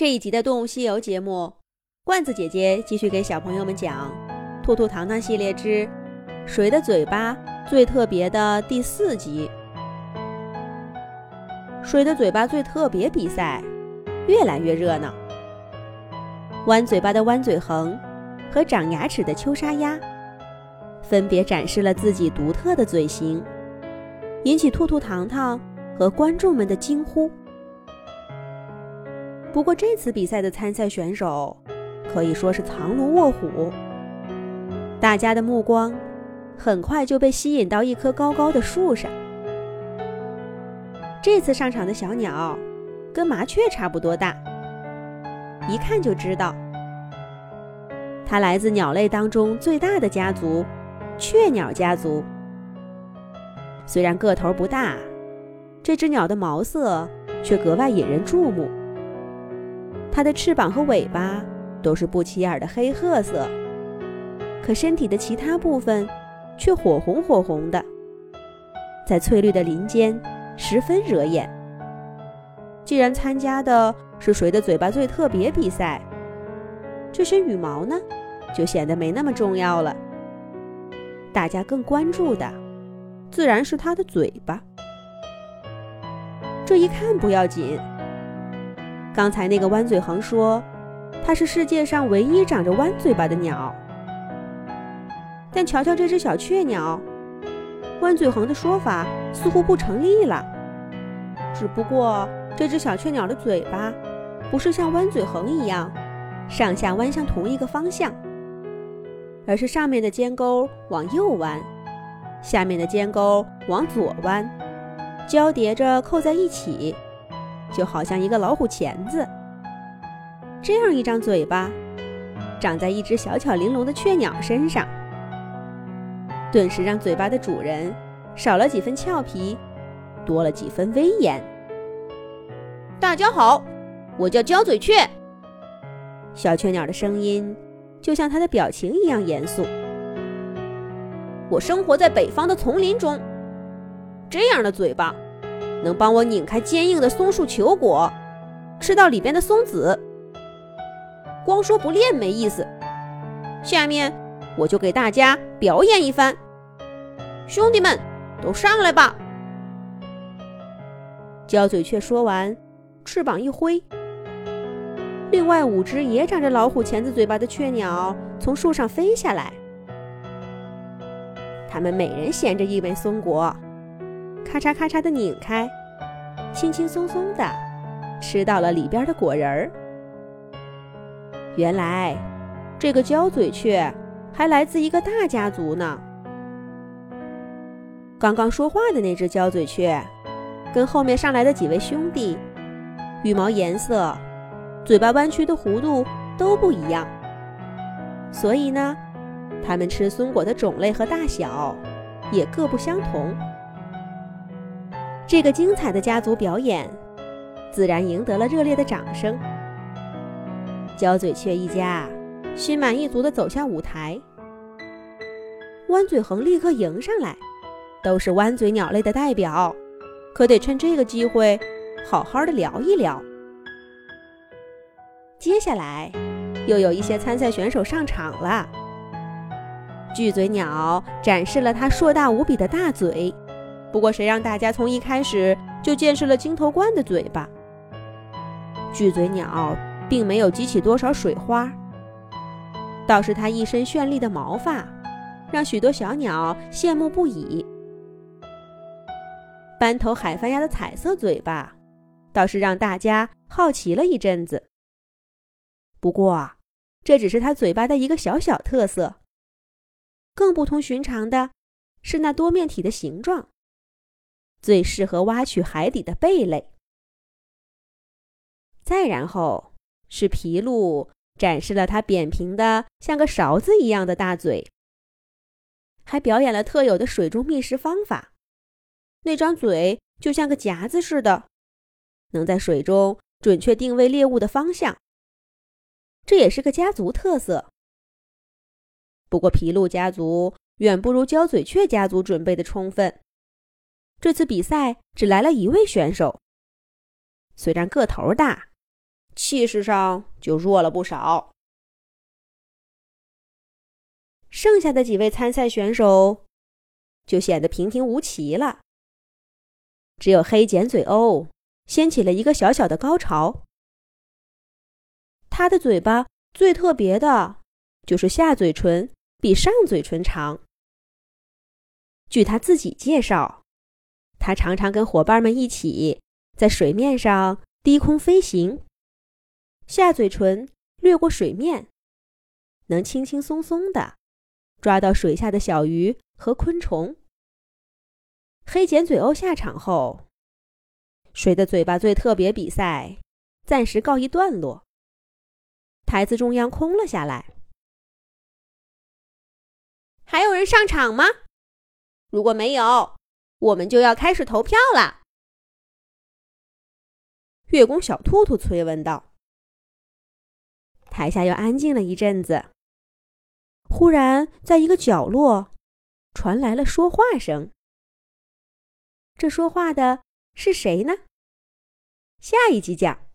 这一集的《动物西游》节目，罐子姐姐继续给小朋友们讲《兔兔糖糖系列之谁的嘴巴最特别》的第四集。谁的嘴巴最特别比赛越来越热闹，弯嘴巴的弯嘴横和长牙齿的秋沙鸭分别展示了自己独特的嘴型，引起兔兔糖糖和观众们的惊呼。不过这次比赛的参赛选手可以说是藏龙卧虎，大家的目光很快就被吸引到一棵高高的树上。这次上场的小鸟跟麻雀差不多大，一看就知道它来自鸟类当中最大的家族——雀鸟家族。虽然个头不大，这只鸟的毛色却格外引人注目。它的翅膀和尾巴都是不起眼的黑褐色，可身体的其他部分却火红火红的，在翠绿的林间十分惹眼。既然参加的是谁的嘴巴最特别比赛，这身羽毛呢，就显得没那么重要了。大家更关注的，自然是它的嘴巴。这一看不要紧。刚才那个弯嘴横说，它是世界上唯一长着弯嘴巴的鸟。但瞧瞧这只小雀鸟，弯嘴横的说法似乎不成立了。只不过这只小雀鸟的嘴巴，不是像弯嘴横一样，上下弯向同一个方向，而是上面的尖钩往右弯，下面的尖钩往左弯，交叠着扣在一起。就好像一个老虎钳子，这样一张嘴巴，长在一只小巧玲珑的雀鸟身上，顿时让嘴巴的主人少了几分俏皮，多了几分威严。大家好，我叫焦嘴雀。小雀鸟的声音就像它的表情一样严肃。我生活在北方的丛林中，这样的嘴巴。能帮我拧开坚硬的松树球果，吃到里边的松子。光说不练没意思，下面我就给大家表演一番。兄弟们，都上来吧！焦嘴雀说完，翅膀一挥，另外五只也长着老虎钳子嘴巴的雀鸟从树上飞下来，它们每人衔着一枚松果。咔嚓咔嚓的拧开，轻轻松松的吃到了里边的果仁儿。原来，这个焦嘴雀还来自一个大家族呢。刚刚说话的那只焦嘴雀，跟后面上来的几位兄弟，羽毛颜色、嘴巴弯曲的弧度都不一样，所以呢，它们吃松果的种类和大小也各不相同。这个精彩的家族表演，自然赢得了热烈的掌声。焦嘴雀一家心满意足地走下舞台，弯嘴横立刻迎上来，都是弯嘴鸟类的代表，可得趁这个机会好好的聊一聊。接下来，又有一些参赛选手上场了。巨嘴鸟展示了它硕大无比的大嘴。不过，谁让大家从一开始就见识了金头冠的嘴巴？巨嘴鸟并没有激起多少水花，倒是它一身绚丽的毛发，让许多小鸟羡慕不已。斑头海帆鸭的彩色嘴巴，倒是让大家好奇了一阵子。不过，这只是它嘴巴的一个小小特色。更不同寻常的是那多面体的形状。最适合挖取海底的贝类。再然后是皮鹭展示了它扁平的像个勺子一样的大嘴，还表演了特有的水中觅食方法。那张嘴就像个夹子似的，能在水中准确定位猎物的方向。这也是个家族特色。不过皮鹭家族远不如焦嘴雀家族准备的充分。这次比赛只来了一位选手，虽然个头大，气势上就弱了不少。剩下的几位参赛选手就显得平平无奇了。只有黑剪嘴鸥掀起了一个小小的高潮。他的嘴巴最特别的，就是下嘴唇比上嘴唇长。据他自己介绍，他常常跟伙伴们一起在水面上低空飞行，下嘴唇掠过水面，能轻轻松松的抓到水下的小鱼和昆虫。黑剪嘴鸥下场后，谁的嘴巴最特别比赛暂时告一段落。台子中央空了下来。还有人上场吗？如果没有，我们就要开始投票了。月宫小兔兔催问道。台下又安静了一阵子。忽然，在一个角落传来了说话声。这说话的是谁呢？下一集讲。